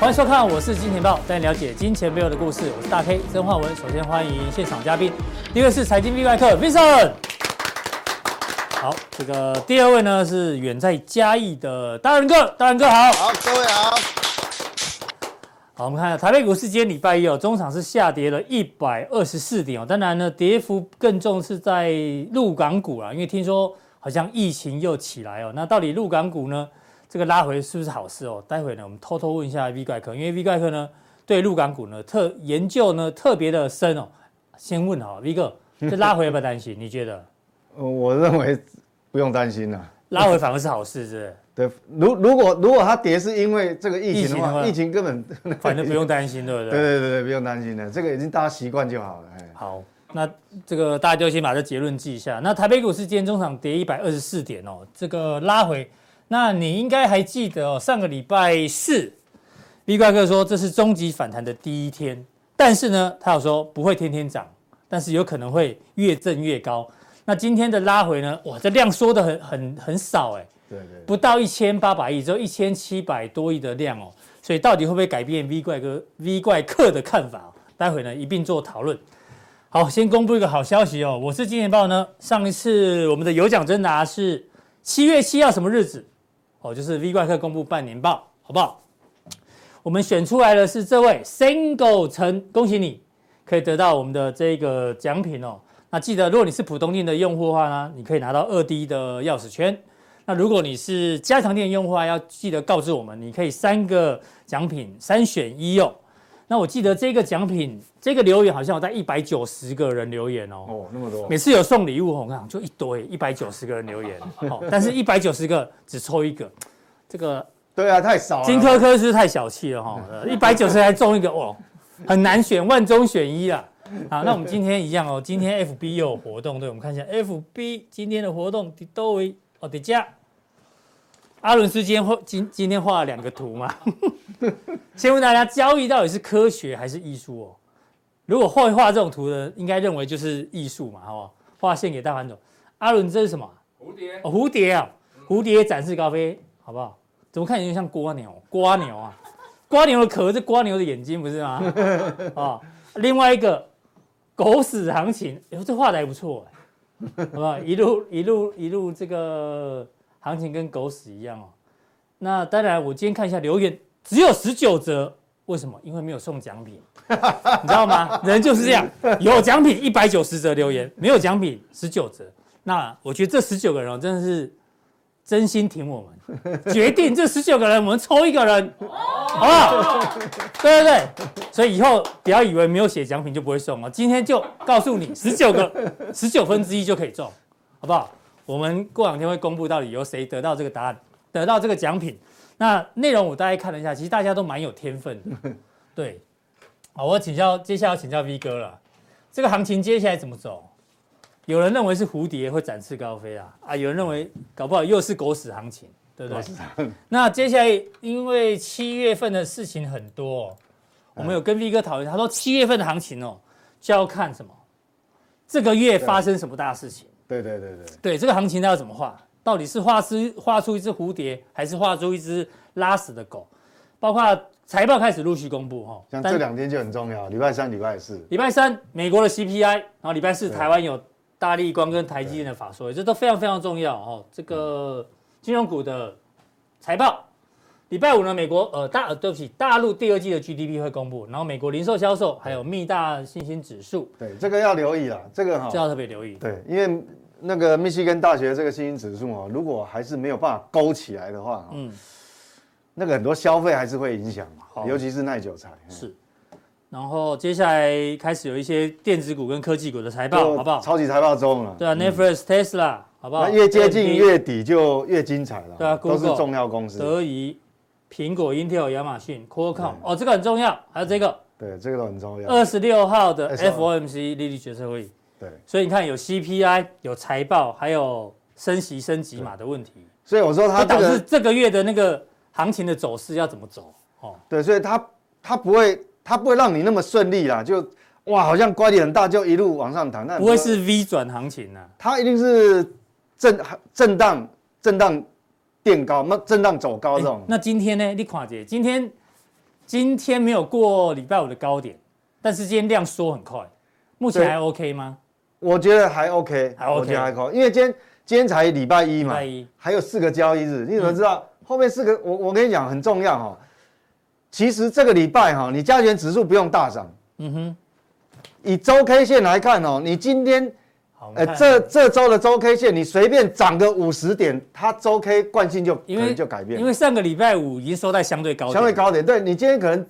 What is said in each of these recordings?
欢迎收看，我是金钱豹，带你了解金钱背后的故事。我是大 K 曾焕文。首先欢迎现场嘉宾，第一位是财经 V 怪客 Vincent。好，这个第二位呢是远在嘉义的大仁哥，大仁哥好。好，各位好。好，我们看下台北股市今天礼拜一哦，中场是下跌了一百二十四点哦。当然呢，跌幅更重是在陆港股啦，因为听说好像疫情又起来哦。那到底陆港股呢？这个拉回是不是好事哦？待会呢，我们偷偷问一下 V 怪客，因为 V 怪客呢对陆港股呢特研究呢特别的深哦。先问好 V 哥，这拉回要不要担心？你觉得？我认为不用担心了，拉回反而是好事，是不是？对，如如果如果它跌是因为这个疫情的话，疫情，根本反正不用担心，对不对？对对对对，不用担心的，这个已经大家习惯就好了。好，那这个大家就先把这结论记一下。那台北股市今天中场跌一百二十四点哦，这个拉回。那你应该还记得哦，上个礼拜四，V 怪哥说这是终极反弹的第一天，但是呢，他有说不会天天涨，但是有可能会越震越高。那今天的拉回呢？哇，这量缩的很很很少哎，对对，不到一千八百亿，只有一千七百多亿的量哦，所以到底会不会改变 V 怪哥 V 怪客的看法？待会呢一并做讨论。好，先公布一个好消息哦，我是金钱豹呢，上一次我们的有奖征答是七月七号什么日子？哦，就是 V 怪客公布半年报，好不好？我们选出来的是这位 Single 陈，恭喜你可以得到我们的这个奖品哦。那记得，如果你是普通店的用户的话呢，你可以拿到二 D 的钥匙圈。那如果你是加强店用户的话，要记得告知我们，你可以三个奖品三选一哦。那我记得这个奖品，这个留言好像有在一百九十个人留言哦。哦，那么多。每次有送礼物，我看就一堆，一百九十个人留言。哦，但是一百九十个只抽一个，这个对啊，太少了。金科科是太小气了哈，一百九十还中一个，哦，很难选，万中选一啊。好，那我们今天一样哦，今天 FB 又有活动，对，我们看一下 FB 今天的活动，都为哦，底加。阿伦斯今天画今今天画了两个图嘛？先问大家，交易到底是科学还是艺术哦？如果会画这种图的，应该认为就是艺术嘛，好不好？画线给大盘走。阿伦，这是什么？蝴蝶哦，蝴蝶啊，蝴蝶展翅高飞，好不好？怎么看起来像蜗牛？蜗牛啊，蜗牛的壳是蜗牛的眼睛，不是吗？啊、哦，另外一个狗屎行情，哟，这画的还不错哎，好不好？一路一路一路这个。行情跟狗屎一样哦，那当然，我今天看一下留言，只有十九折，为什么？因为没有送奖品，你知道吗？人就是这样，有奖品一百九十折留言，没有奖品十九折。那我觉得这十九个人，真的是真心挺我们，决定这十九个人，我们抽一个人，好不好？对对对，所以以后不要以为没有写奖品就不会送哦，今天就告诉你，十九个，十九分之一就可以中，好不好？我们过两天会公布到底由谁得到这个答案，得到这个奖品。那内容我大概看了一下，其实大家都蛮有天分的。对，好，我请教，接下来要请教 V 哥了。这个行情接下来怎么走？有人认为是蝴蝶会展翅高飞啊，啊，有人认为搞不好又是狗屎行情，对不对？那接下来因为七月份的事情很多哦，我们有跟 V 哥讨论，他说七月份的行情哦，就要看什么？这个月发生什么大事情？对对对对，对这个行情它要怎么画？到底是画出画出一只蝴蝶，还是画出一只拉屎的狗？包括财报开始陆续公布哈，像这两天就很重要，礼拜三、礼拜四。礼拜三美国的 CPI，然后礼拜四台湾有大力光跟台积电的法说，这都非常非常重要哦。这个金融股的财报，礼拜五呢，美国呃大呃对不起，大陆第二季的 GDP 会公布，然后美国零售销售还有密大信心指数，对这个要留意啊，这个哈，这要特别留意，对，因为。那个密西根大学这个信心指数哦，如果还是没有办法勾起来的话，嗯，那个很多消费还是会影响嘛，尤其是耐久材。是，然后接下来开始有一些电子股跟科技股的财报，好不好？超级财报中了。对啊，Netflix、Tesla，好不好？那越接近月底就越精彩了。对啊，都是重要公司。德仪、苹果、Intel、亚马逊、Qualcomm，哦，这个很重要。还有这个，对，这个都很重要。二十六号的 FOMC 利率决策会议。对，所以你看有 CPI，有财报，还有升息升级码的问题。所以我说它这个导致这个月的那个行情的走势要怎么走？哦，对，所以它它不会他不会让你那么顺利啦，就哇好像乖离很大就一路往上弹，那不会是 V 转行情啊？它一定是震震荡震荡垫高，那震荡走高这种。那今天呢？你看姐，今天今天没有过礼拜五的高点，但是今天量缩很快，目前还 OK 吗？我觉得还 OK，还 OK，我觉得还 OK，因为今天今天才礼拜一嘛，礼拜一还有四个交易日，你怎么知道、嗯、后面四个？我我跟你讲很重要哈，其实这个礼拜哈，你加权指数不用大涨，嗯哼，以周 K 线来看哦，你今天，呃，这这周的周 K 线你随便涨个五十点，它周 K 惯性就可能就改变，因为上个礼拜五已经收在相对高点，相对高点，对你今天可能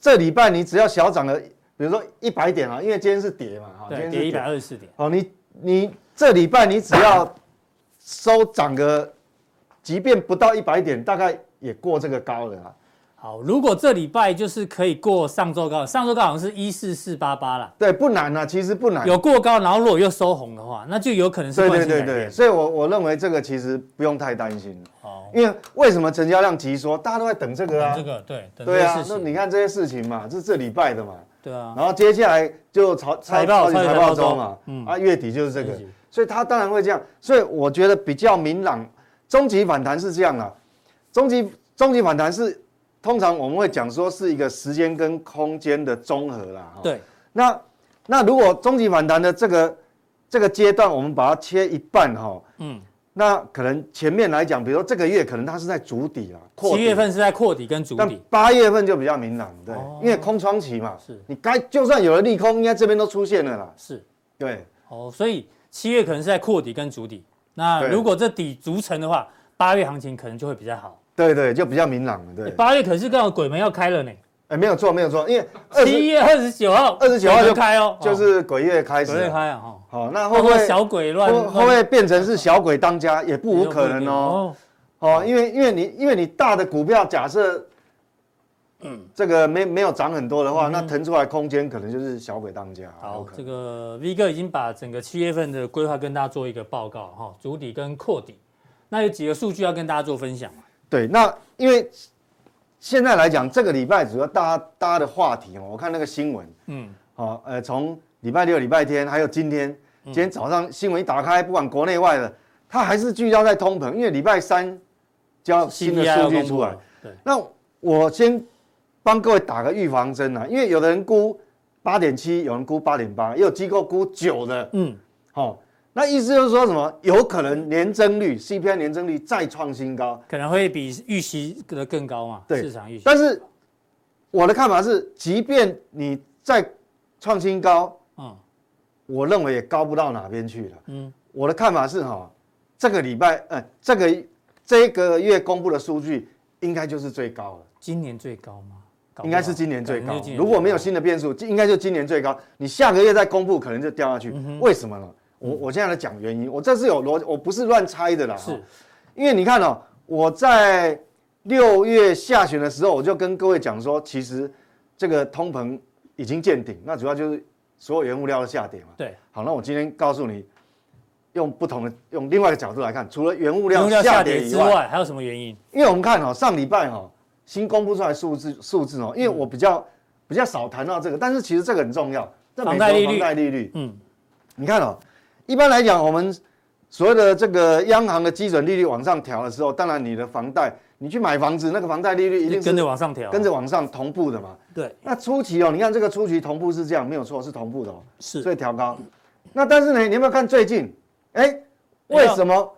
这礼拜你只要小涨了。比如说一百点啊，因为今天是跌嘛，哈，今天跌一百二十四点。哦，你你这礼拜你只要收涨个，即便不到一百点，大概也过这个高了啊。好，如果这礼拜就是可以过上周高，上周高好像是一四四八八了。对，不难啊，其实不难。有过高，然后如果又收红的话，那就有可能是。对对对对，所以我我认为这个其实不用太担心。好，因为为什么成交量急缩？大家都在等这个啊。这个对。对啊，那你看这些事情嘛，这是这礼拜的嘛。对啊，然后接下来就财财报财报周嘛，嗯啊，月底就是这个，所以它当然会这样，所以我觉得比较明朗，终极反弹是这样啊，终极终极反弹是通常我们会讲说是一个时间跟空间的综合啦，对，那那如果终极反弹的这个这个阶段，我们把它切一半哈，嗯。那可能前面来讲，比如说这个月可能它是在主底啊，七月份是在扩底跟主底，八月份就比较明朗，对，哦、因为空窗期嘛，是。你该就算有了利空，应该这边都出现了啦，是，对，哦，所以七月可能是在扩底跟主底，那如果这底筑成的话，八月行情可能就会比较好，对对，就比较明朗了，对，八月可是刚好鬼门要开了呢。哎，没有错，没有错，因为七月二十九号，二十九号就开哦，就是鬼月开始，鬼月开啊，哈，好，那会不会小鬼乱，会不会变成是小鬼当家，也不无可能哦，哦，因为因为你因为你大的股票假设，嗯，这个没没有涨很多的话，那腾出来空间可能就是小鬼当家。好，这个 V 哥已经把整个七月份的规划跟大家做一个报告哈，主底跟扩底，那有几个数据要跟大家做分享嘛？对，那因为。现在来讲，这个礼拜主要大家大家的话题哦，我看那个新闻，嗯，好，呃，从礼拜六、礼拜天，还有今天，今天早上新闻一打开，不管国内外的，它还是聚焦在通膨，因为礼拜三交新的数据出来。对，那我先帮各位打个预防针啊，因为有的人估八点七，有人估八点八，也有机构估九的，嗯，好。那意思就是说什么？有可能年增率 CPI 年增率再创新高，可能会比预期的更高嘛？对，市场预期。但是我的看法是，即便你再创新高，嗯，我认为也高不到哪边去了。嗯，我的看法是哈，这个礼拜，呃，这个这个月公布的数据应该就是最高了。今年最高吗？应该是今年最高。如果没有新的变数，应该就今年最高。你下个月再公布，可能就掉下去。为什么呢？我我现在来讲原因，我这是有逻辑，我不是乱猜的啦。是，因为你看哦，我在六月下旬的时候，我就跟各位讲说，其实这个通膨已经见顶，那主要就是所有原物料的下跌嘛。对。好，那我今天告诉你，用不同的用另外一个角度来看，除了原物料下跌之外，还有什么原因？因为我们看哦，上礼拜哦新公布出来数字数字哦，因为我比较比较少谈到这个，但是其实这个很重要。房贷利率。房贷利率。嗯。你看哦。一般来讲，我们所谓的这个央行的基准利率往上调的时候，当然你的房贷，你去买房子，那个房贷利率一定是跟着往上调，跟着往上同步的嘛。对。那初期哦，你看这个初期同步是这样，没有错，是同步的哦。是。所以调高。那但是呢，你有没有看最近？哎，为什么？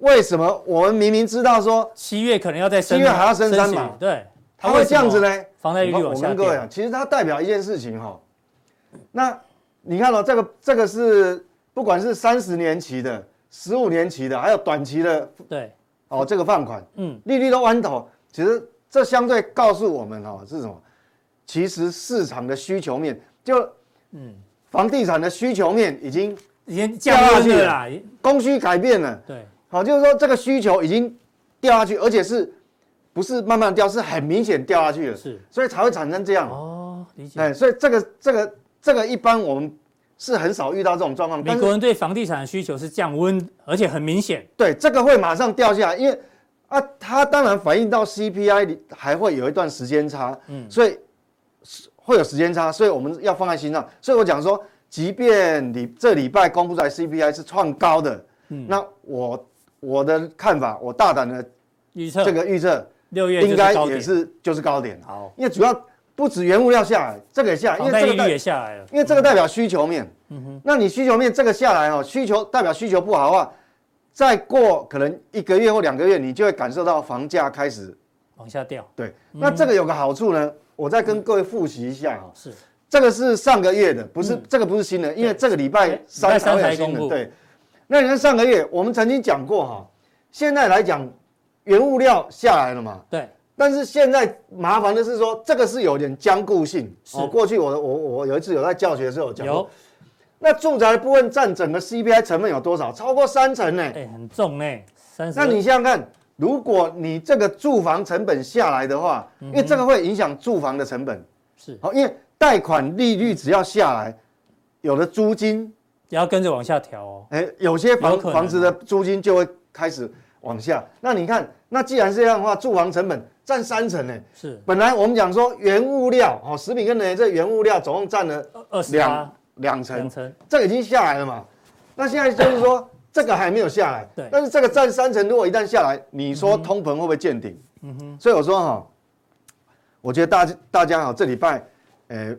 为什么我们明明知道说七月可能要再升，七月还要升三码？对。它会这样子呢？房贷利率往下。我跟各位讲，其实它代表一件事情哈。那你看哦，这个这个是。不管是三十年期的、十五年期的，还有短期的，对，哦，这个放款，嗯，利率都弯头，其实这相对告诉我们哦，是什么？其实市场的需求面就，嗯，房地产的需求面已经已经掉下去了，供需改变了，对，好，就是说这个需求已经掉下去，而且是不是慢慢掉，是很明显掉下去了，是，所以才会产生这样。哦，理解，哎，所以这个这个这个一般我们。是很少遇到这种状况。美国人对房地产的需求是降温，而且很明显。对，这个会马上掉下来，因为啊，它当然反映到 CPI 里还会有一段时间差，嗯，所以会有时间差，所以我们要放在心上。所以我讲说，即便你这礼拜公布出来 CPI 是创高的，嗯，那我我的看法，我大胆的预测，这个预测六月应该也是就是高点。好，因为主要。不止原物料下来，这个也下来，因为这个也下来了，因为这个代表需求面。嗯哼，那你需求面这个下来哦，需求代表需求不好的话，再过可能一个月或两个月，你就会感受到房价开始往下掉。对，那这个有个好处呢，我再跟各位复习一下。是，这个是上个月的，不是这个不是新的，因为这个礼拜三才公布。对，那你看上个月我们曾经讲过哈，现在来讲原物料下来了嘛？对。但是现在麻烦的是说，这个是有点僵固性。哦，过去我我我有一次有在教学的时候讲过。有。那住宅的部分占整个 CPI 成分有多少？超过三成呢。哎，很重呢。三十。那你想想看，如果你这个住房成本下来的话，因为这个会影响住房的成本。是。好，因为贷款利率只要下来，有的租金也要跟着往下调哦。哎，有些房房子的租金就会开始往下。那你看，那既然是这样的话，住房成本。占三成呢，是。本来我们讲说原物料哦，食品跟能源这原物料总共占了二两两成，这个已经下来了嘛。那现在就是说这个还没有下来，对。但是这个占三成，如果一旦下来，你说通膨会不会见顶？嗯哼。所以我说哈，我觉得大家大家好，这礼拜，呃，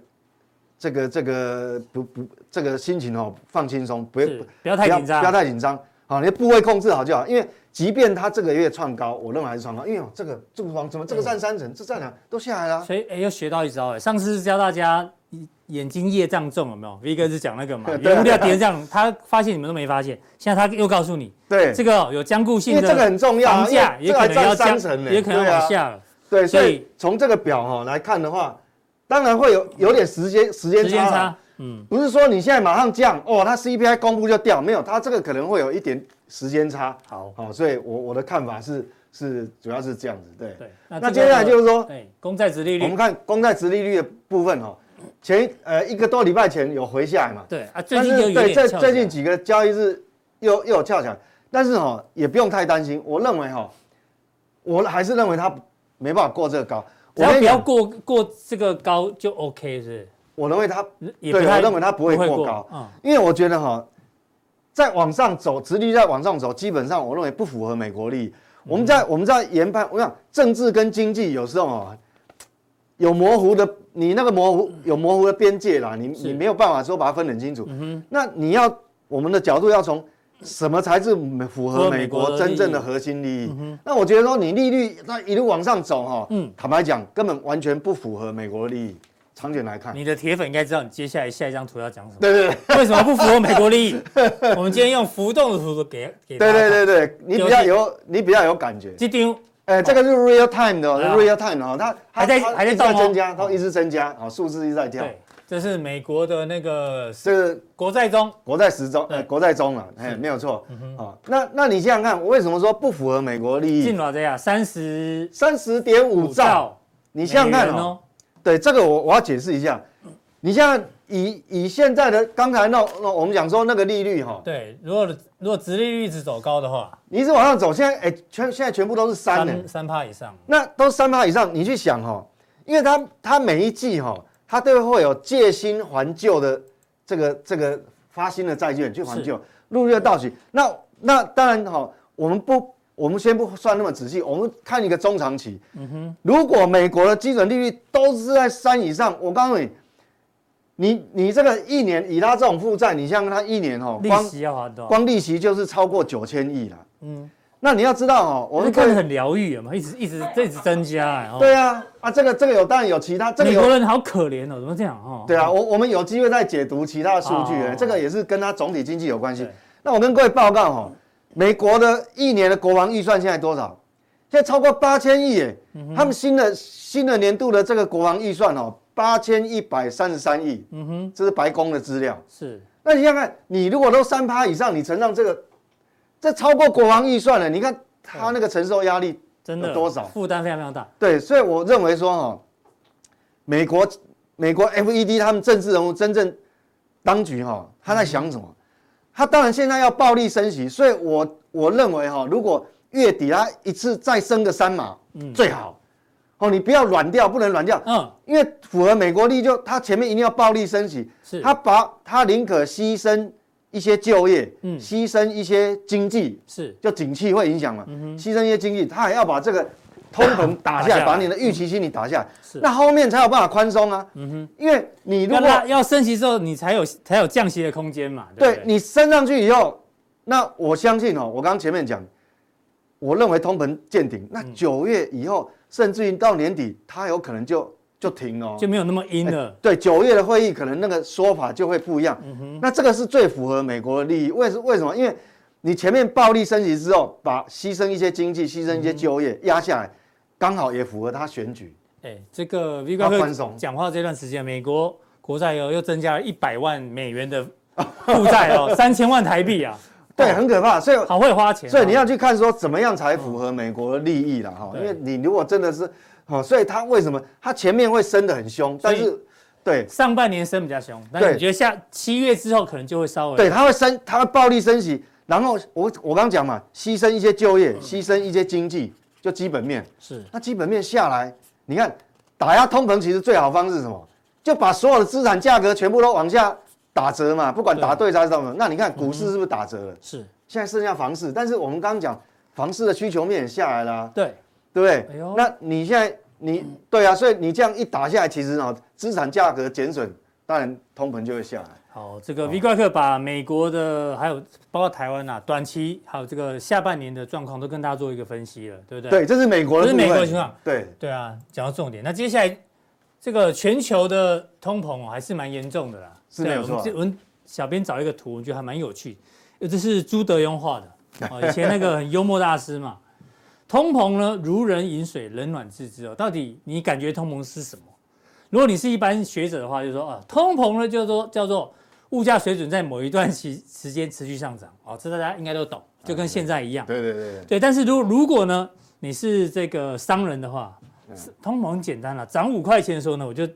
这个这个不不这个心情哦放轻松，不要不要太紧张，不要太紧张，好，你的部位控制好就好，因为。即便它这个月创高，我认为还是创高，因为这个住房怎么这个占三成，嗯、这占两都下来了。所以哎，又学到一招哎，上次是教大家眼睛业障重有没有？V 哥是讲那个嘛，原物料跌这样，他发现你们都没发现，现在他又告诉你，对这个有坚固性的，这个很重要，房价也可能要降，也可能往下了。对，所以从这个表哈来看的话，当然会有有点时间时间差。嗯，不是说你现在马上降哦，它 CPI 公布就掉，没有，它这个可能会有一点时间差。好，好，所以我我的看法是是主要是这样子，对。对。那，那接下来就是说，对，公债殖利率，我们看公债殖利率的部分哦，前呃一个多礼拜前有回下来嘛，对啊，最近对，最最近几个交易日又又有跳起来，但是哦也不用太担心，我认为哈，我还是认为它没办法过这个高，只要不要过过这个高就 OK 是，是。我认为它，对，我认为它不会过高，因为我觉得哈，在往上走，殖利率在往上走，基本上我认为不符合美国利益。我们在我们在研判，我想政治跟经济有时候啊，有模糊的，你那个模糊有模糊的边界啦，你你没有办法说把它分很清楚。那你要我们的角度要从什么才是符合美国真正的核心利益？那我觉得说你利率那一路往上走哈，坦白讲根本完全不符合美国利益。长远来看，你的铁粉应该知道你接下来下一张图要讲什么。对对对，为什么不符合美国利益？我们今天用浮动的图给给。对对对对，你比较有你比较有感觉。这张，哎，这个是 real time 的，real time 哦，它还在还在增加，它一直增加，哦，数字一直在跳。对，这是美国的那个是国债中，国债时钟，呃，国债中了，哎，没有错。哦，那那你想想看，我为什么说不符合美国利益？进了这样，三十三十点五兆，你想想看哦。对，这个我我要解释一下。你像以以现在的刚才那那我们讲说那个利率哈，对，如果如果殖利率一直走高的话，你一直往上走，现在哎全现在全部都是三呢，三趴以上，那都三趴以上，你去想哈，因为它它每一季哈，它都会有借新还旧的这个这个发新的债券去还旧，陆续到期。那那当然哈，我们不我们先不算那么仔细，我们看一个中长期。嗯哼，如果美国的基准利率都是在三以上，我告诉你。你你这个一年以他这种负债，你像他一年哦，利息要还多，光利息就是超过九千亿了。嗯，那你要知道哦，我们看得很疗愈嘛，一直一直一直增加哎。对啊，啊这个这个有当然有其他，这个美国人好可怜哦，怎么这样哦？对啊，我我们有机会再解读其他的数据哎，这个也是跟他总体经济有关系。那我跟各位报告哈，美国的一年的国防预算现在多少？现在超过八千亿哎，他们新的新的年度的这个国防预算哦。八千一百三十三亿，嗯哼，这是白宫的资料。是，那你看看，你如果都三趴以上，你乘上这个，这超过国防预算了。你看他那个承受压力真的多少？负担非常非常大。对，所以我认为说哈，美国美国 FED 他们政治人物真正当局哈，他在想什么？他当然现在要暴力升息，所以我我认为哈，如果月底他一次再升个三码，嗯，最好。哦，你不要软掉，不能软掉。嗯，因为符合美国利益，就他前面一定要暴力升息，是，他把他宁可牺牲一些就业，嗯，牺牲一些经济，是，就景气会影响嘛，嗯，牺牲一些经济，他还要把这个通膨打下来，把你的预期心理打下来，是，那后面才有办法宽松啊，嗯哼，因为你如果要升息之后，你才有才有降息的空间嘛，对，你升上去以后，那我相信哦，我刚刚前面讲，我认为通膨见顶，那九月以后。甚至于到年底，它有可能就就停哦，就没有那么阴了。对，九月的会议可能那个说法就会不一样。嗯哼，那这个是最符合美国的利益。为什为什么？因为你前面暴力升级之后，把牺牲一些经济、牺牲一些就业压下来，刚好也符合他选举。哎，这个 V 哥讲话这段时间，美国国债又又增加了一百万美元的负债哦，三千万台币啊。对，很可怕，所以好会花钱，所以你要去看说怎么样才符合美国的利益了哈，因为你如果真的是，哦，所以他为什么他前面会升得很凶，但是对。上半年升比较凶，但是你觉得下七月之后可能就会稍微对，他会升，他会暴力升息，然后我我刚讲嘛，牺牲一些就业，牺牲一些经济，就基本面是，那基本面下来，你看打压通膨其实最好方式是什么？就把所有的资产价格全部都往下。打折嘛，不管打对还是什么，那你看股市是不是打折了？是，现在剩下房市，但是我们刚刚讲房市的需求面也下来了，对，对不对？那你现在你对啊，所以你这样一打下来，其实啊，资产价格减损，当然通膨就会下来。好，这个 V 怪客把美国的还有包括台湾呐，短期还有这个下半年的状况都跟大家做一个分析了，对不对？对，这是美国的，这是美国的情况。对，对啊，讲到重点，那接下来这个全球的通膨还是蛮严重的啦。是没有错。我们小编找一个图，我觉得还蛮有趣。这是朱德庸画的，以前那个很幽默大师嘛。通膨呢，如人饮水，冷暖自知哦。到底你感觉通膨是什么？如果你是一般学者的话，就说啊，通膨呢，叫做叫做物价水准在某一段期 时间持续上涨哦，这大家应该都懂，就跟现在一样。对对对对。但是如如果呢，你是这个商人的话，通膨很简单了，涨五块钱的时候呢，我就。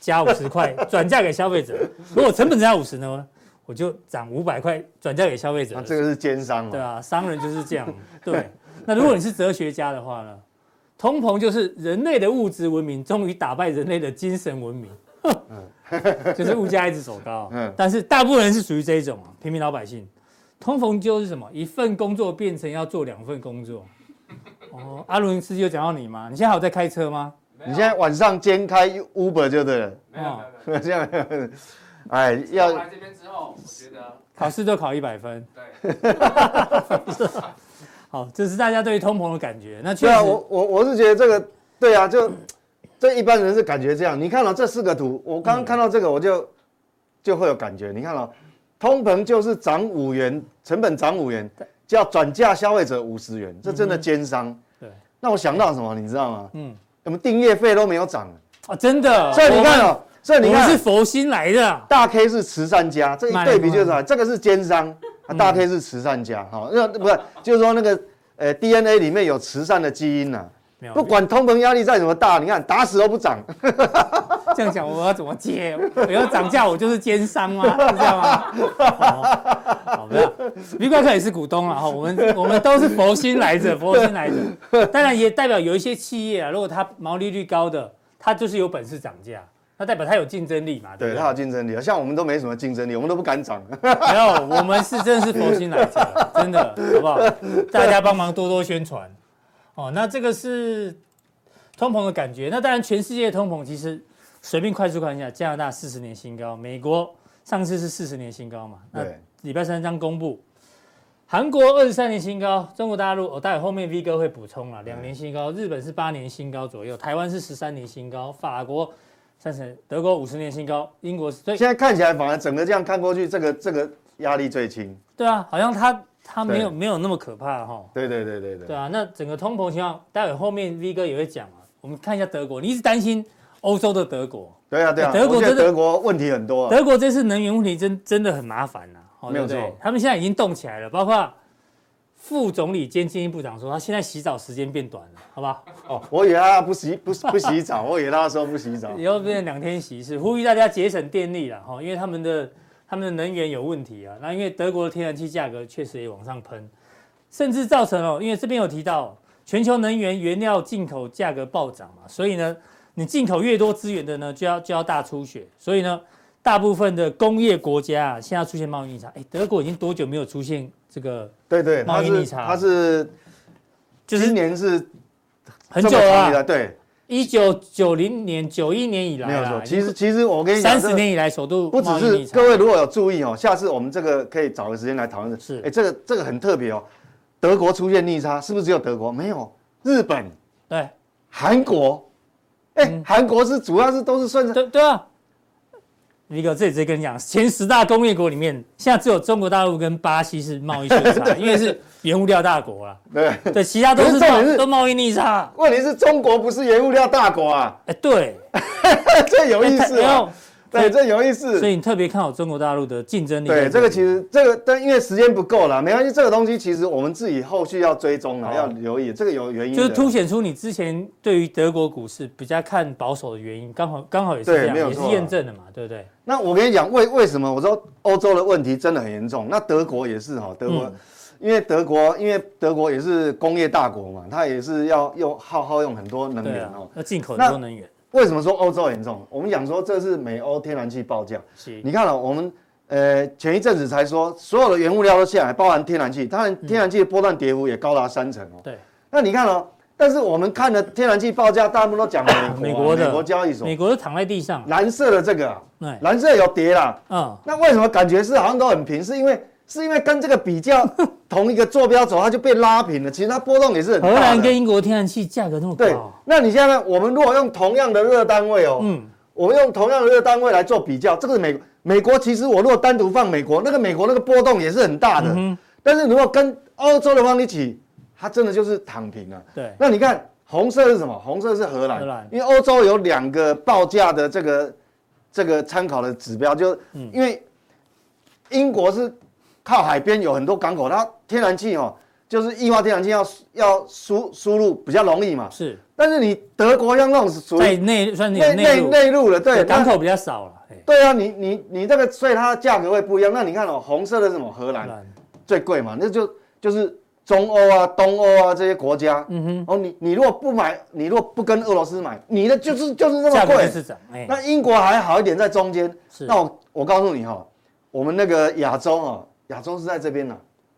加五十块 转嫁给消费者，如果成本只加五十呢，我就涨五百块转嫁给消费者。那这个是奸商对啊，商人就是这样。对，那如果你是哲学家的话呢，通膨就是人类的物质文明终于打败人类的精神文明，就是物价一直走高。嗯，但是大部分人是属于这一种啊，平民老百姓，通膨就是什么？一份工作变成要做两份工作。哦，阿伦斯基有讲到你吗？你现在还有在开车吗？你现在晚上兼开 Uber 就对了，没有，没有，这样，哎，要来这边之后，我觉得考试就考一百分，对，好，这是大家对于通膨的感觉。那确实，对啊，我我我是觉得这个，对啊，就这一般人是感觉这样。你看到这四个图，我刚刚看到这个，我就就会有感觉。你看到通膨就是涨五元，成本涨五元，就要转嫁消费者五十元，这真的奸商。对，那我想到什么，你知道吗？嗯。我们订阅费都没有涨啊，真的。所以你看哦，所以你看是佛心来的。大 K 是慈善家，这一对比就是啥？这个是奸商，大 K 是慈善家。好，那不是就是说那个呃 DNA 里面有慈善的基因呐。不管通膨压力再怎么大，你看打死都不涨。这样讲我要怎么接？我要涨价，我就是奸商吗？是这样吗？好，没有。V 怪客也是股东了哈，我们我们都是佛心来着，佛心来着。当然也代表有一些企业啊，如果它毛利率高的，它就是有本事涨价，那代表它有竞争力嘛？对，它有竞争力。像我们都没什么竞争力，我们都不敢涨。没有，我们是真的是佛心来着，真的，好不好？大家帮忙多多宣传。哦，那这个是通膨的感觉。那当然，全世界通膨其实随便快速看一下，加拿大四十年新高，美国上次是四十年新高嘛？那。礼拜三将公布，韩国二十三年新高，中国大陆我待会后面 V 哥会补充了，两年新高，日本是八年新高左右，台湾是十三年新高，法国三十，德国五十年新高，英国是。所以现在看起来，反而整个这样看过去，这个这个压力最轻。对啊，好像它。它没有没有那么可怕哈，对对对对对，对啊，那整个通膨情况，待会后面 V 哥也会讲啊。我们看一下德国，你一直担心欧洲的德国，对啊对啊，德国真的德国问题很多，德国这次能源问题真真的很麻烦呐，没有错，他们现在已经动起来了，包括副总理兼经济部长说，他现在洗澡时间变短了，好不好？哦，我以为他不洗不不洗澡，我以为他说不洗澡，以后变成两天洗一次，呼吁大家节省电力了哈，因为他们的。他们的能源有问题啊。那因为德国的天然气价格确实也往上喷，甚至造成哦，因为这边有提到全球能源原料进口价格暴涨嘛，所以呢，你进口越多资源的呢，就要就要大出血。所以呢，大部分的工业国家啊，现在出现贸易逆差。哎，德国已经多久没有出现这个？对对，贸易逆差，它是，就是今年是很久了，对。一九九零年、九一年以来，没有错。其实，其实我跟你讲，三十年以来首度不只是各位如果有注意哦，下次我们这个可以找个时间来讨论的。是，哎，这个这个很特别哦。德国出现逆差，是不是只有德国？没有，日本，对，韩国，哎，韩国是主要是都是顺着。对对啊。一个这里直接跟你讲，前十大工业国里面，现在只有中国大陆跟巴西是贸易顺差，因为是原物料大国啊。对对，其他都是都贸易逆差。问题是中国不是原物料大国啊？哎，对，这有意思啊。对，这有意思。所以你特别看好中国大陆的竞争力。对，这个其实这个，但因为时间不够了，没关系。这个东西其实我们自己后续要追踪了，要留意。这个有原因。就是凸显出你之前对于德国股市比较看保守的原因，刚好刚好也是这样，也是验证的嘛，对不对？那我跟你讲，为为什么我说欧洲的问题真的很严重？那德国也是哈，德国，因为德国，因为德国也是工业大国嘛，它也是要用耗耗用很多能源哦，要进口很多能源。为什么说欧洲严重？我们讲说这是美欧天然气报价。是，你看了我们呃前一阵子才说，所有的原物料都下来，包含天然气，当然天然气的波段跌幅也高达三成哦。对。那你看哦，但是我们看的天然气报价，大部分都讲美国的美国交易所，美国都躺在地上，蓝色的这个，蓝色有跌啦。嗯。那为什么感觉是好像都很平？是因为是因为跟这个比较 同一个坐标轴，它就被拉平了。其实它波动也是很大。荷兰跟英国天然气价格那么高。对，那你现在呢？我们如果用同样的热单位哦，嗯，我们用同样的热单位来做比较，这个是美美国。其实我如果单独放美国，那个美国那个波动也是很大的。嗯。但是如果跟欧洲的放一起，它真的就是躺平了。对。那你看红色是什么？红色是荷兰。荷兰。因为欧洲有两个报价的这个这个参考的指标，就因为英国是。靠海边有很多港口，它天然气哦，就是液化天然气要要输输入比较容易嘛。是，但是你德国像那种属于内算内内内陆的，对，港口比较少了。对啊，你你你这个，所以它的价格会不一样。那你看哦，红色的是什么？荷兰最贵嘛，那就就是中欧啊、东欧啊这些国家。嗯哼。哦，你你如果不买，你如果不跟俄罗斯买，你的就是就是这么贵。那英国还好一点，在中间。是。那我我告诉你哈，我们那个亚洲啊。亚洲是在这边呢，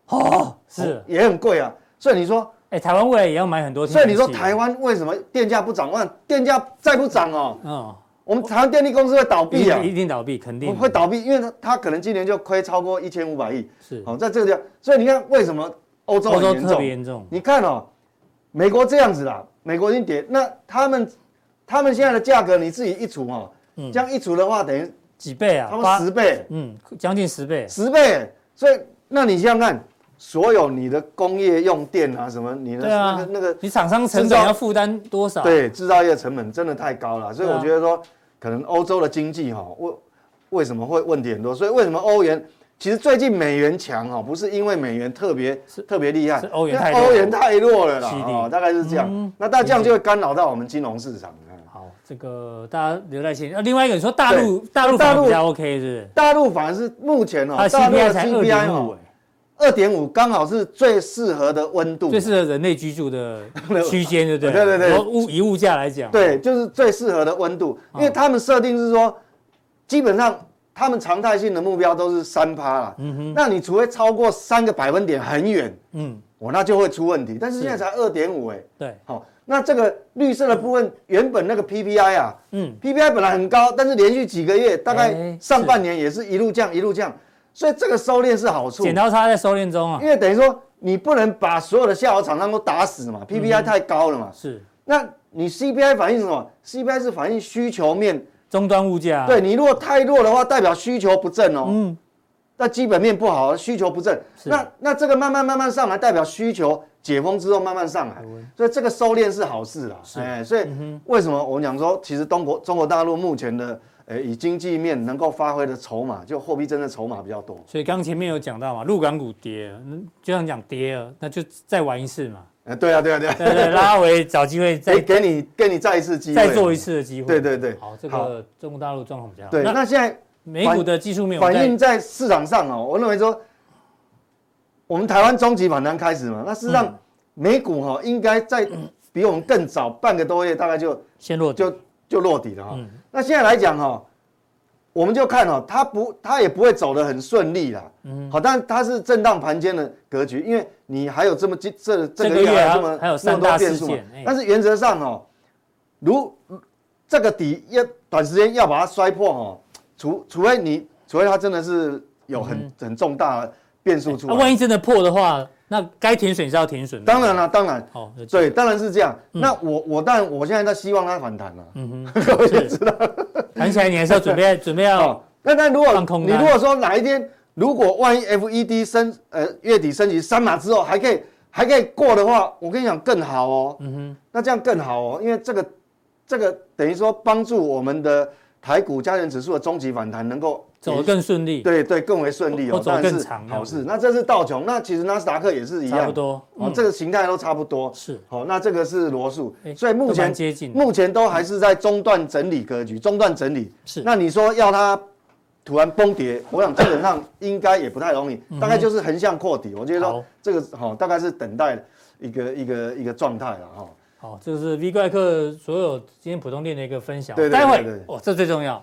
哦，是。也很贵啊，所以你说，哎，台湾未来也要买很多，所以你说台湾为什么电价不涨？万电价再不涨哦，嗯，我们台湾电力公司会倒闭啊，一定倒闭，肯定。会倒闭，因为它它可能今年就亏超过一千五百亿，是，好，在这个地方，所以你看为什么欧洲很严重？特别严重，你看哦，美国这样子啦，美国已经跌，那他们他们现在的价格你自己一除哦，这样一除的话等于几倍啊？他们十倍，嗯，将近十倍，十倍。所以，那你想想看，所有你的工业用电啊，什么你的那个那个，你厂商成本要负担多少？对，制造业成本真的太高了。所以我觉得说，可能欧洲的经济哈，为为什么会问题很多？所以为什么欧元？其实最近美元强哦，不是因为美元特别特别厉害，是欧元太欧元太弱了啦。哦，大概是这样。那大这样就会干扰到我们金融市场。好，这个大家留在心里。那另外一个你说大陆大陆大陆比较 OK 是？大陆反而是目前哦，大陆 CPI 才二点五，二点五刚好是最适合的温度，最适合人类居住的区间，对不 对？对对对。物以物价来讲，对，就是最适合的温度，因为他们设定是说，基本上他们常态性的目标都是三趴啦。嗯哼。那你除非超过三个百分点很远，嗯，我那就会出问题。但是现在才二点五，哎，对，好。那这个绿色的部分，原本那个 PPI 啊，嗯，PPI 本来很高，但是连续几个月，大概上半年也是一路降，一路降，所以这个收敛是好处。剪刀差在收敛中啊，因为等于说你不能把所有的下游厂商都打死嘛，PPI 太高了嘛。是。那你 CPI 反映什么？CPI 是反映需求面终端物价。对，你如果太弱的话，代表需求不振哦。嗯。那基本面不好，需求不振。那那这个慢慢慢慢上来，代表需求。解封之后慢慢上来，所以这个收敛是好事啦。哎，所以为什么我们讲说，其实中国中国大陆目前的呃以经济面能够发挥的筹码，就货币真的筹码比较多。所以刚前面有讲到嘛，陆港股跌，就像讲跌了，那就再玩一次嘛。哎，对啊，对啊，对啊，对对，拉回找机会再给你给你再一次机会，再做一次的机会。对对对。好，这个中国大陆状况比较好。对，那现在美股的技术面反映在市场上哦。我认为说，我们台湾终极反弹开始嘛，那事实上美股哈应该在比我们更早半个多月，大概就先落就就落底了哈。那现在来讲哈。我们就看哦，它不，它也不会走得很顺利啦。嗯，好，但它是震荡盘间的格局，因为你还有这么这这这个月还有这么还有那么多变数嘛。但是原则上哦，如这个底要短时间要把它摔破哦，除除非你，除非它真的是有很很重大的变数出来。那万一真的破的话？那该停损是要停损，当然了，当然，哦，对，当然是这样。那我我当然我现在在希望它反弹了，嗯哼，我也知道，弹起来你还是要准备 准备要。那那如果你如果说哪一天，如果万一 FED 升呃月底升级三码之后还可以还可以过的话，我跟你讲更好哦，嗯哼，那这样更好哦，因为这个这个等于说帮助我们的台股加权指数的终极反弹能够。走得更顺利，对对，更为顺利哦，走更长，好事。那这是道琼，那其实纳斯达克也是一样，差不多，哦，这个形态都差不多，是，好，那这个是罗素，所以目前接近，目前都还是在中段整理格局，中段整理，是。那你说要它突然崩跌，我想基本上应该也不太容易，大概就是横向扩底，我觉得说这个好，大概是等待一个一个一个状态了哈。好，这是 V 怪客所有今天普通店的一个分享，对对对，哦，这最重要。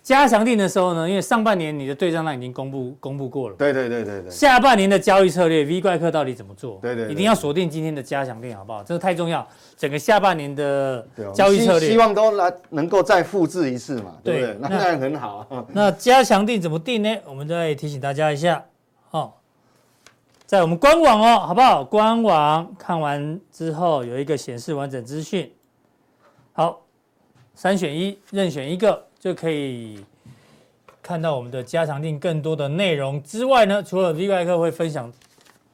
加强定的时候呢，因为上半年你的对账单已经公布公布过了，对对对对对。下半年的交易策略，V 怪客到底怎么做？对对，一定要锁定今天的加强定，好不好？这个太重要。整个下半年的交易策略，希望都来能够再复制一次嘛，对不对？那当然很好。那加强定怎么定呢？我们再提醒大家一下，哦，在我们官网哦，好不好？官网看完之后有一个显示完整资讯，好，三选一，任选一个。就可以看到我们的加强定更多的内容之外呢，除了 V 怪客会分享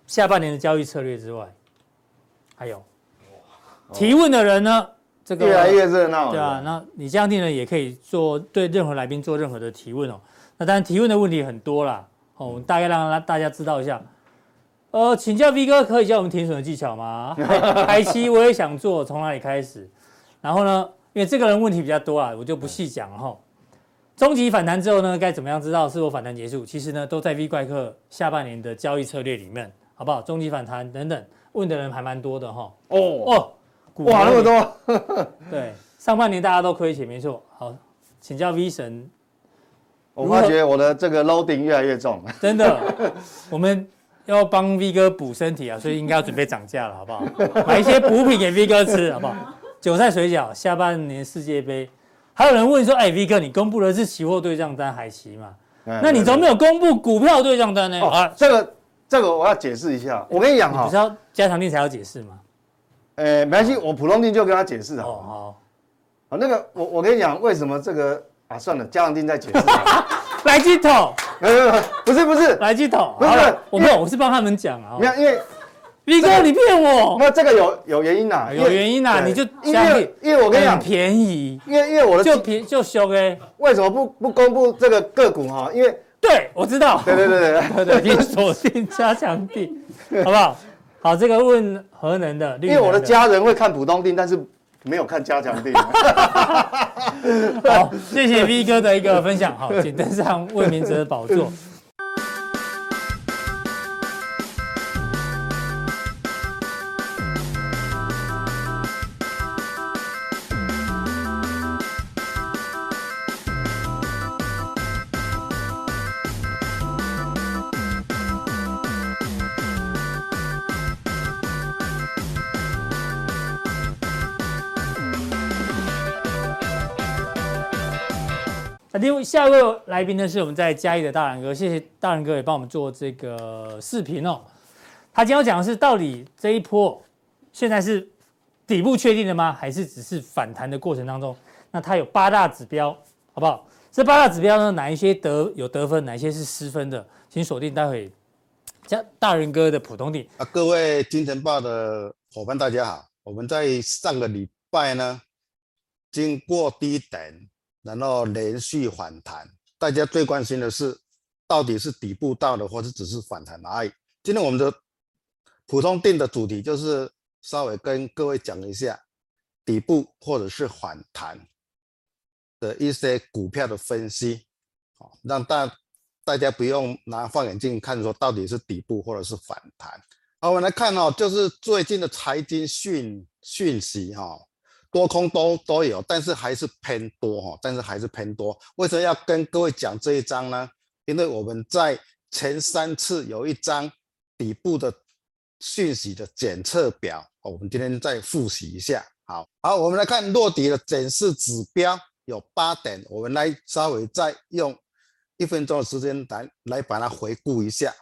下半年的交易策略之外，还有提问的人呢，这个越来越热闹，对啊，那你加强錠呢也可以做对任何来宾做任何的提问哦。那当然提问的问题很多啦，哦，我们大概让大家知道一下。呃，请教 V 哥可以教我们停损的技巧吗？台期我也想做，从哪里开始？然后呢？因为这个人问题比较多啊，我就不细讲哈。终极反弹之后呢，该怎么样知道是否反弹结束？其实呢，都在 V 怪客下半年的交易策略里面，好不好？终极反弹等等，问的人还蛮多的哈。哦哦，哇，那么多。对，上半年大家都亏钱，没错。好，请教 V 神。我发觉我的这个 loading 越来越重。真的，我们要帮 V 哥补身体啊，所以应该要准备涨价了，好不好？买一些补品给 V 哥吃，好不好？韭菜水饺，下半年世界杯，还有人问说：“哎，V 哥，你公布的是期货对账单海期嘛？那你怎么没有公布股票对账单呢？”啊，这个这个我要解释一下。我跟你讲哈，你是要加强定才要解释吗？呃，没关系，我普通定就跟他解释好。哦好。好，那个我我跟你讲，为什么这个啊？算了，加强定再解释。来鸡头，不是不是，来鸡头，不是，我没有，我是帮他们讲啊。没有，因为。V 哥，你骗我？那这个有有原因呐，有原因呐，你就因为因为我跟你讲便宜，因为因为我的就便就凶哎，为什么不不公布这个个股哈？因为对我知道，对对对对对，你锁定加强錠，好不好？好，这个问核能的，因为我的家人会看普通定，但是没有看加强地。好，谢谢 V 哥的一个分享，好，请登上魏明哲的宝座。另外下一位来宾呢，是我们在嘉义的大仁哥，谢谢大仁哥也帮我们做这个视频哦。他今天要讲的是，到底这一波现在是底部确定了吗？还是只是反弹的过程当中？那它有八大指标，好不好？这八大指标呢，哪一些得有得分，哪一些是失分的？请锁定待会加大仁哥的普通錠啊！各位金城豹的伙伴，大家好。我们在上个礼拜呢，经过低点。然后连续反弹，大家最关心的是，到底是底部到了，或者只是反弹而已。今天我们的普通定的主题就是稍微跟各位讲一下底部或者是反弹的一些股票的分析。好，让大大家不用拿放眼镜看说到底是底部或者是反弹。好，我们来看哦，就是最近的财经讯讯息哈，多空都都有，但是还是偏多哈，但是还是偏多。为什么要跟各位讲这一张呢？因为我们在前三次有一张底部的讯息的检测表，我们今天再复习一下。好好，我们来看落底的检视指标有八点，我们来稍微再用一分钟的时间来来把它回顾一下。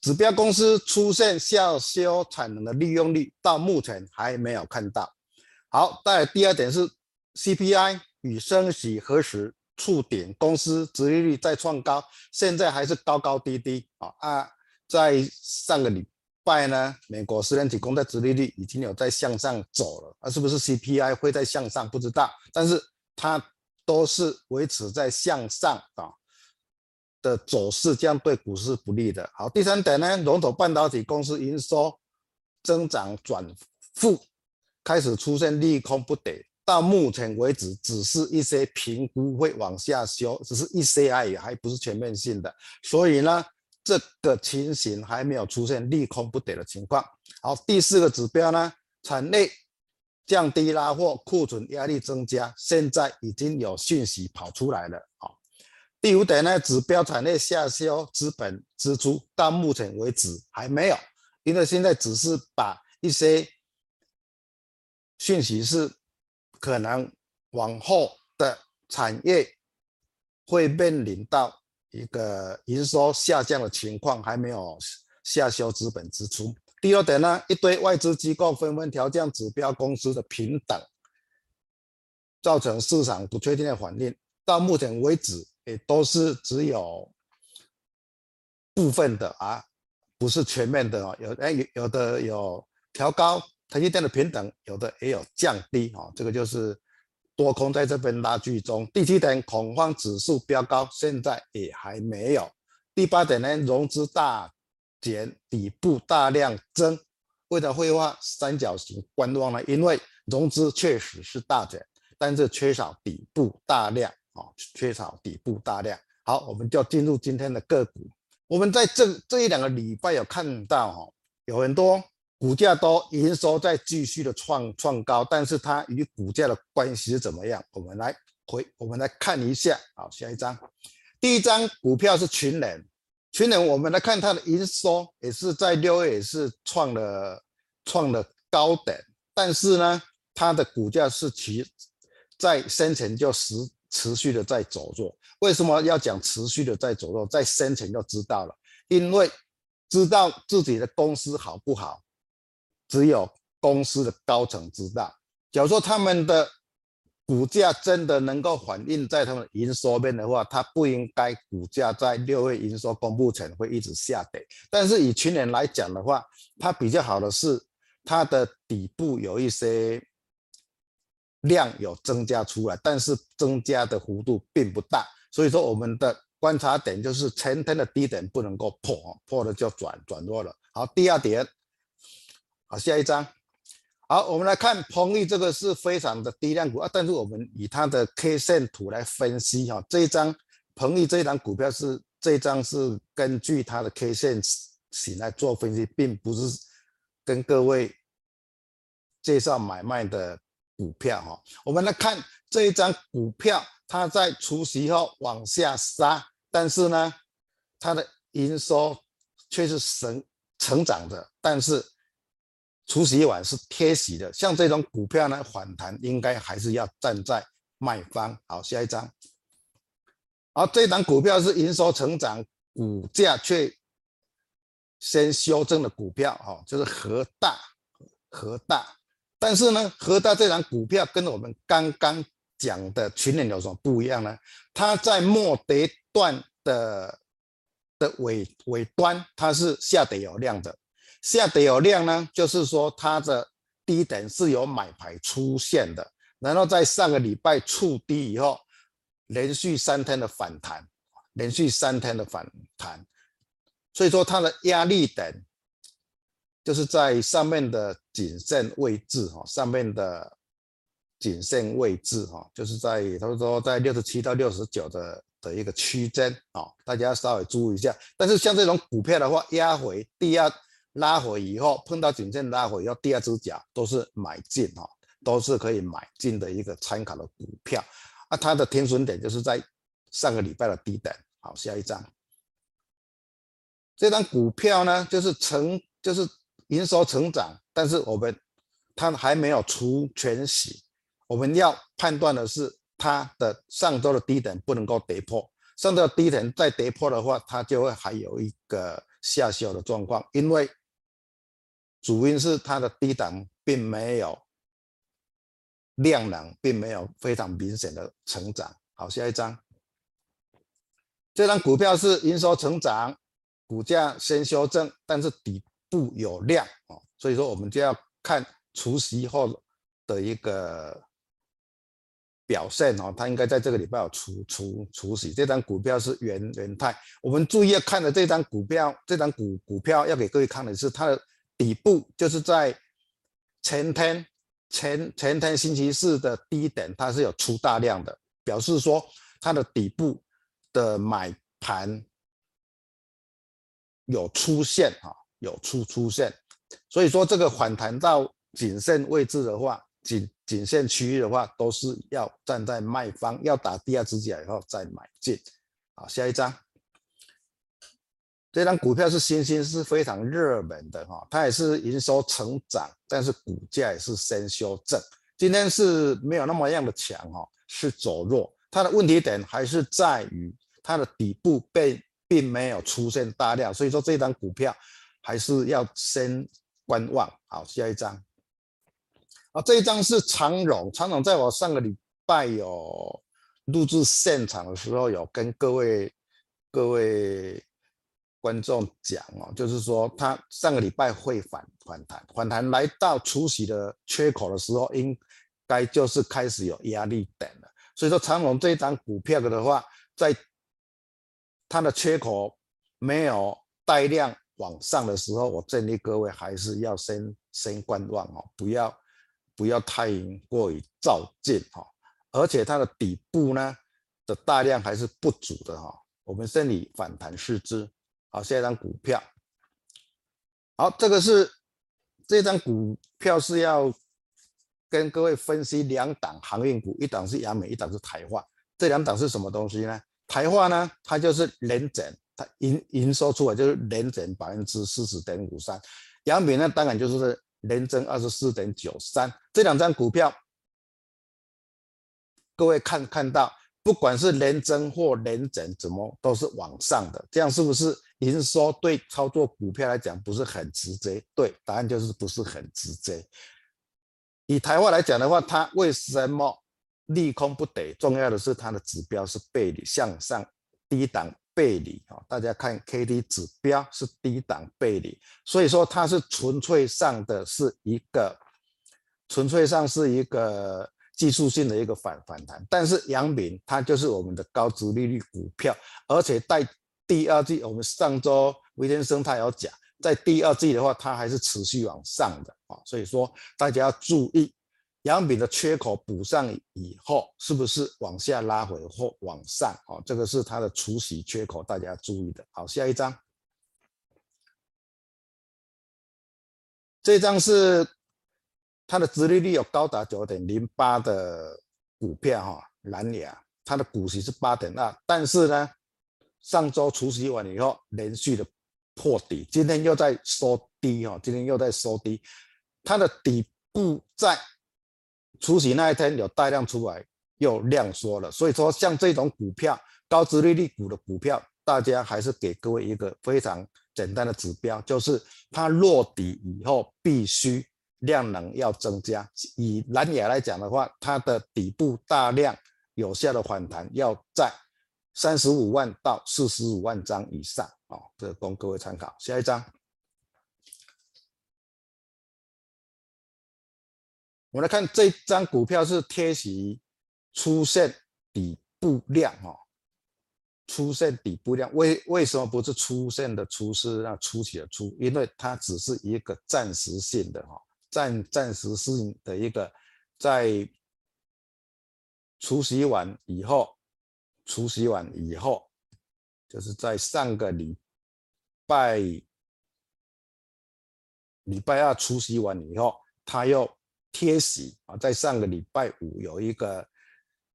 指标公司出现下修产能的利用率，到目前还没有看到。好，再第二点是 CPI 与升息何时触顶？公司殖利率再创高，现在还是高高低低啊啊！在上个礼拜呢，美国十年期公债殖利率已经有在向上走了，啊，是不是 CPI 会再向上？不知道，但是它都是维持在向上啊的走势，这样对股市不利的。好，第三点呢，龙头半导体公司营收增长转负，开始出现利空不跌，到目前为止只是一些评估会往下修，只是一些而已，还不是全面性的，所以呢。这个情形还没有出现利空不跌的情况。好，第四个指标呢，产业降低拉货，库存压力增加，现在已经有讯息跑出来了。好，第五点呢，指标产业下修资本支出，到目前为止还没有，因为现在只是把一些讯息是可能往后的产业会面临到。一个营收下降的情况还没有下修资本支出。第二点呢，一堆外资机构纷纷调降指标公司的评等，造成市场不确定的反应。到目前为止，也都是只有部分的啊，不是全面的哦。有哎有有的有调高台积电的平等，有的也有降低啊。这个就是。多空在这边拉锯中，第七点恐慌指数飙高，现在也还没有。第八点呢，融资大减，底部大量增，为了绘画三角形观望呢？因为融资确实是大减，但是缺少底部大量啊，缺少底部大量。好，我们就进入今天的个股。我们在这这一两个礼拜有看到哈，有很多。股价都营收在继续的创创高，但是它与股价的关系是怎么样？我们来回，我们来看一下。好，下一张，第一张股票是群联，群联我们来看它的营收也是在六月也是创了创了高点，但是呢，它的股价是其在先前就持持续的在走弱。为什么要讲持续的在走弱？在先前就知道了，因为知道自己的公司好不好。只有公司的高层知道。假如说他们的股价真的能够反映在他们营收面的话，它不应该股价在六月营收公布前会一直下跌。但是以去年来讲的话，它比较好的是它的底部有一些量有增加出来，但是增加的幅度并不大。所以说我们的观察点就是前天的低点不能够破，破了就转转弱了。好，第二点。好，下一张。好，我们来看鹏毅，这个是非常的低量股啊。但是我们以它的 K 线图来分析哈，这一张鹏毅这一张股票是这一张是根据它的 K 线型来做分析，并不是跟各位介绍买卖的股票哈。我们来看这一张股票，它在除息后往下杀，但是呢，它的营收却是成成长的，但是。除息完是贴息的，像这种股票呢，反弹应该还是要站在卖方。好，下一张。好，这档股票是营收成长，股价却先修正的股票，哈，就是和大，和大。但是呢，和大这档股票跟我们刚刚讲的群联有什么不一样呢？它在末跌段的的尾尾端，它是下跌有量的。下跌有量呢，就是说它的低点是有买盘出现的，然后在上个礼拜触低以后，连续三天的反弹，连续三天的反弹，所以说它的压力点就是在上面的谨慎位置哈，上面的谨慎位置哈，就是在他说在六十七到六十九的的一个区间啊，大家稍微注意一下。但是像这种股票的话，压回第二拉回以后，碰到颈线拉回以后，第二只脚都是买进哈，都是可以买进的一个参考的股票。啊，它的停损点就是在上个礼拜的低点。好，下一张。这张股票呢，就是成就是营收成长，但是我们它还没有除权息，我们要判断的是它的上周的低点不能够跌破，上周的低点再跌破的话，它就会还有一个下修的状况，因为主因是它的低档并没有量能，并没有非常明显的成长。好，下一张。这张股票是营收成长。股价先修正，但是底部有量哦，所以说我们就要看除息后的一个表现哦，它应该在这个礼拜有除除除息。这张股票是元元泰，我们注意要看的这张股票，这张股股票要给各位看的是它的底部，就是在前天前前天星期四的低点，它是有出大量的，表示说它的底部的买盘。有出现啊，有出出现，所以说这个反弹到颈线位置的话，颈颈线区域的话，都是要站在卖方，要打第二只脚以后再买进。好，下一张，这张股票是新兴，是非常热门的哈，它也是营收成长，但是股价也是先修正，今天是没有那么样的强哈，是走弱，它的问题点还是在于它的底部被。并没有出现大量，所以说这张股票还是要先观望。好，下一张。啊，这一张是长荣，长荣在我上个礼拜有录制现场的时候，有跟各位各位观众讲哦，就是说它上个礼拜会反反弹，反弹来到除息的缺口的时候，应该就是开始有压力点了。所以说长荣这一张股票的话，在它的缺口没有带量往上的时候，我建议各位还是要先先观望哦，不要不要太过于照进哈。而且它的底部呢的大量还是不足的哈。我们先以反弹视之。好，下一张股票。好，这个是这张股票是要跟各位分析两档航运股，一档是阳美，一档是台化。这两档是什么东西呢？台化呢，它就是连整，它营营收出来就是连整百分之四十点五三，阳美呢当然就是连增二十四点九三，这两张股票，各位看看到，不管是年增或年增，怎么都是往上的，这样是不是营收对操作股票来讲不是很直接？对，答案就是不是很直接。以台湾来讲的话，它为什么？利空不得，重要的是它的指标是背离向上，低档背离啊！大家看 K D 指标是低档背离，所以说它是纯粹上的是一个纯粹上是一个技术性的一个反反弹。但是阳明它就是我们的高值利率股票，而且在第二季，我们上周维天生他有讲，在第二季的话，它还是持续往上的啊！所以说大家要注意。阳明的缺口补上以后，是不是往下拉回或往上？哦，这个是它的除息缺口，大家注意的。好，下一张，这张是它的殖利率有高达九点零八的股票哈，南亚，它的股息是八点二，但是呢，上周除息完以后，连续的破底，今天又在收低哈，今天又在收低，它的底部在。除息那一天有大量出来，又量缩了，所以说像这种股票，高殖利率股的股票，大家还是给各位一个非常简单的指标，就是它落底以后必须量能要增加。以南亚来讲的话，它的底部大量有效的反弹要在三十五万到四十五万张以上啊，这供各位参考。下一张。我们来看这张股票是贴息出现底部量哦，出现底部量，为为什么不是出现的出是那出息的出？因为它只是一个暂时性的哈，暂暂时性的一个在除夕完以后除夕完以后，就是在上个礼拜礼拜二除夕完以后，它又贴息啊，在上个礼拜五有一个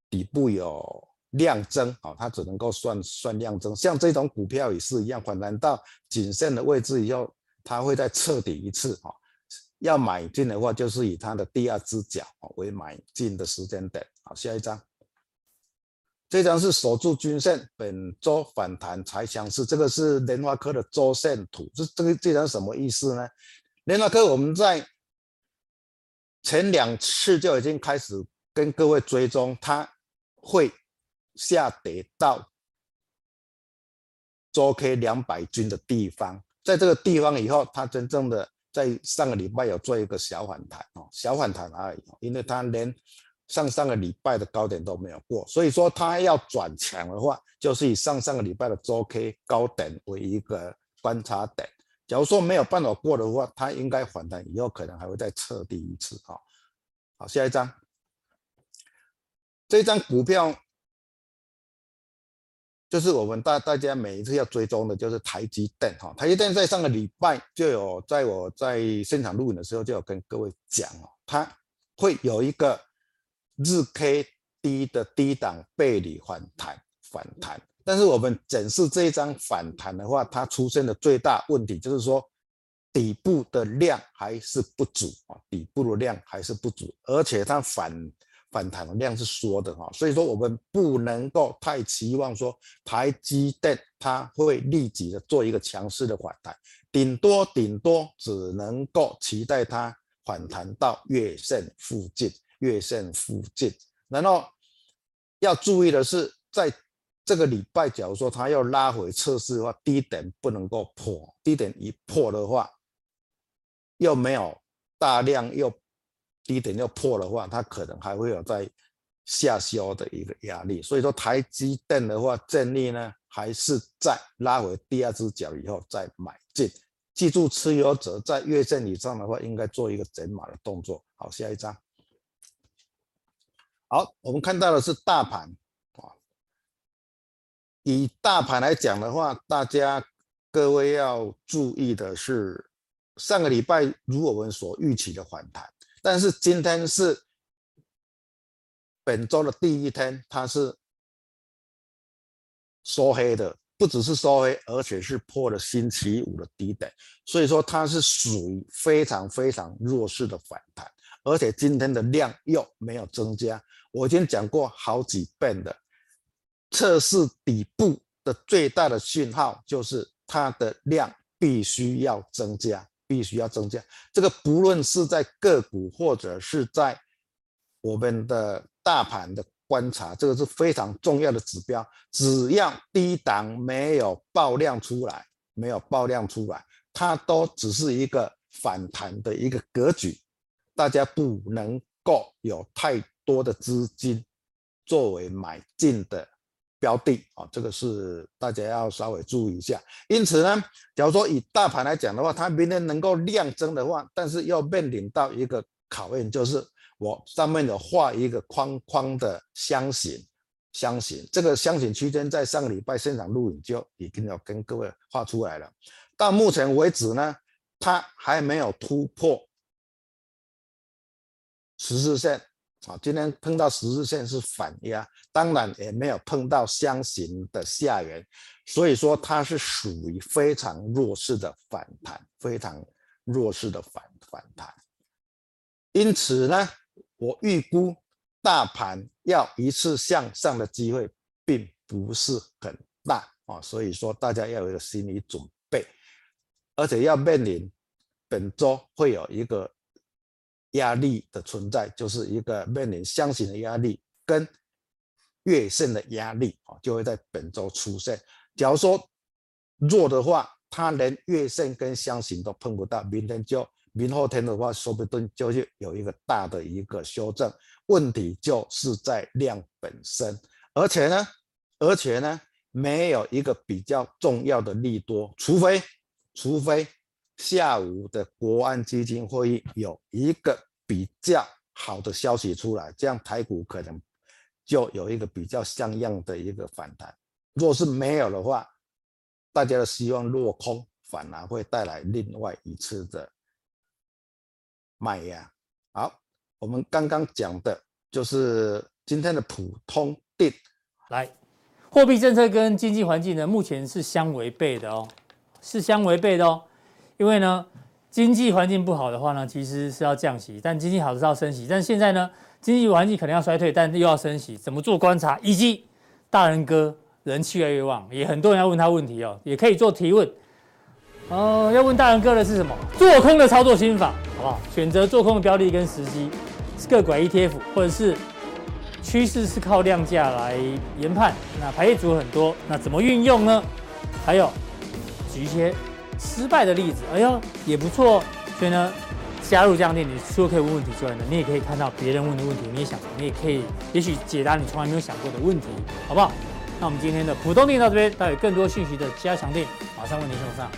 底部有量增啊，它只能够算算量增。像这种股票也是一样，反弹到颈线的位置以后，它会再彻底一次啊。要买进的话，就是以它的第二只脚为买进的时间点。好，下一张，这张是守住均线，本周反弹才强势。这个是联发科的周线图，这这个这张什么意思呢？联发科我们在前两次就已经开始跟各位追踪，它会下跌到周 K 两百均的地方，在这个地方以后，它真正的。在上个礼拜有做一个小反弹哦，小反弹而已，因为它连上上个礼拜的高点都没有过，所以说它要转强的话，就是以上上个礼拜的周 K 高点为一个观察点。假如说没有办法过的话，它应该反弹以后可能还会再测第一次哈。好，下一张，这张股票。就是我们大大家每一次要追踪的，就是台积电哈。台积电在上个礼拜就有在我在现场录影的时候就有跟各位讲哦，它会有一个日 K D 的低档背离反弹反弹。但是我们检视这一张反弹的话，它出现的最大问题就是说底部的量还是不足啊，底部的量还是不足，而且它反。反弹的量是缩的哈，所以说我们不能够太期望说台积电它会立即的做一个强势的反弹，顶多顶多只能够期待它反弹到月线附近，月线附近。然后要注意的是，在这个礼拜，假如说它要拉回测试的话，低点不能够破，低点一破的话，又没有大量又。低点要破的话，它可能还会有在下修的一个压力，所以说台积电的话，建议呢还是在拉回第二只脚以后再买进。记住，持有者在月线以上的话，应该做一个减码的动作。好，下一张。好，我们看到的是大盘啊。以大盘来讲的话，大家各位要注意的是，上个礼拜如我们所预期的反弹。但是今天是本周的第一天，它是收黑的，不只是收黑，而且是破了星期五的低点，所以说它是属于非常非常弱势的反弹，而且今天的量又没有增加。我已经讲过好几遍的，测试底部的最大的讯号就是它的量必须要增加。必须要增加，这个不论是在个股或者是在我们的大盘的观察，这个是非常重要的指标。只要低档没有爆量出来，没有爆量出来，它都只是一个反弹的一个格局，大家不能够有太多的资金作为买进的。标的啊，这个是大家要稍微注意一下。因此呢，假如说以大盘来讲的话，它明天能够量增的话，但是要面临到一个考验，就是我上面有画一个框框的箱型，箱型这个箱型区间在上个礼拜现场录影就已经有跟各位画出来了。到目前为止呢，它还没有突破十字线。啊，今天碰到十字线是反压，当然也没有碰到箱型的下缘，所以说它是属于非常弱势的反弹，非常弱势的反反弹。因此呢，我预估大盘要一次向上的机会并不是很大啊，所以说大家要有一个心理准备，而且要面临本周会有一个。压力的存在就是一个面临箱型的压力跟月线的压力啊，就会在本周出现。假如说弱的话，它连月线跟箱型都碰不到，明天就明后天的话，说不定就会有一个大的一个修正。问题就是在量本身，而且呢，而且呢，没有一个比较重要的利多，除非，除非。下午的国安基金会议有一个比较好的消息出来，这样台股可能就有一个比较像样的一个反弹。若是没有的话，大家的希望落空，反而会带来另外一次的卖压。好，我们刚刚讲的就是今天的普通定。来，货币政策跟经济环境呢，目前是相违背的哦，是相违背的哦。因为呢，经济环境不好的话呢，其实是要降息；但经济好是要升息。但现在呢，经济环境可能要衰退，但又要升息，怎么做观察？以及大仁哥人气越来越旺，也很多人要问他问题哦，也可以做提问。哦、要问大仁哥的是什么？做空的操作心法，好不好？选择做空的标的跟时机，是个拐 ETF，或者是趋势是靠量价来研判。那排列组很多，那怎么运用呢？还有举一些失败的例子，哎呀也不错。所以呢，加入这样店，你除了可以问问题之外呢，你也可以看到别人问的问题，你也想，你也可以，也许解答你从来没有想过的问题，好不好？那我们今天的普通店到这边，带有更多讯息的加强店马上为您送上。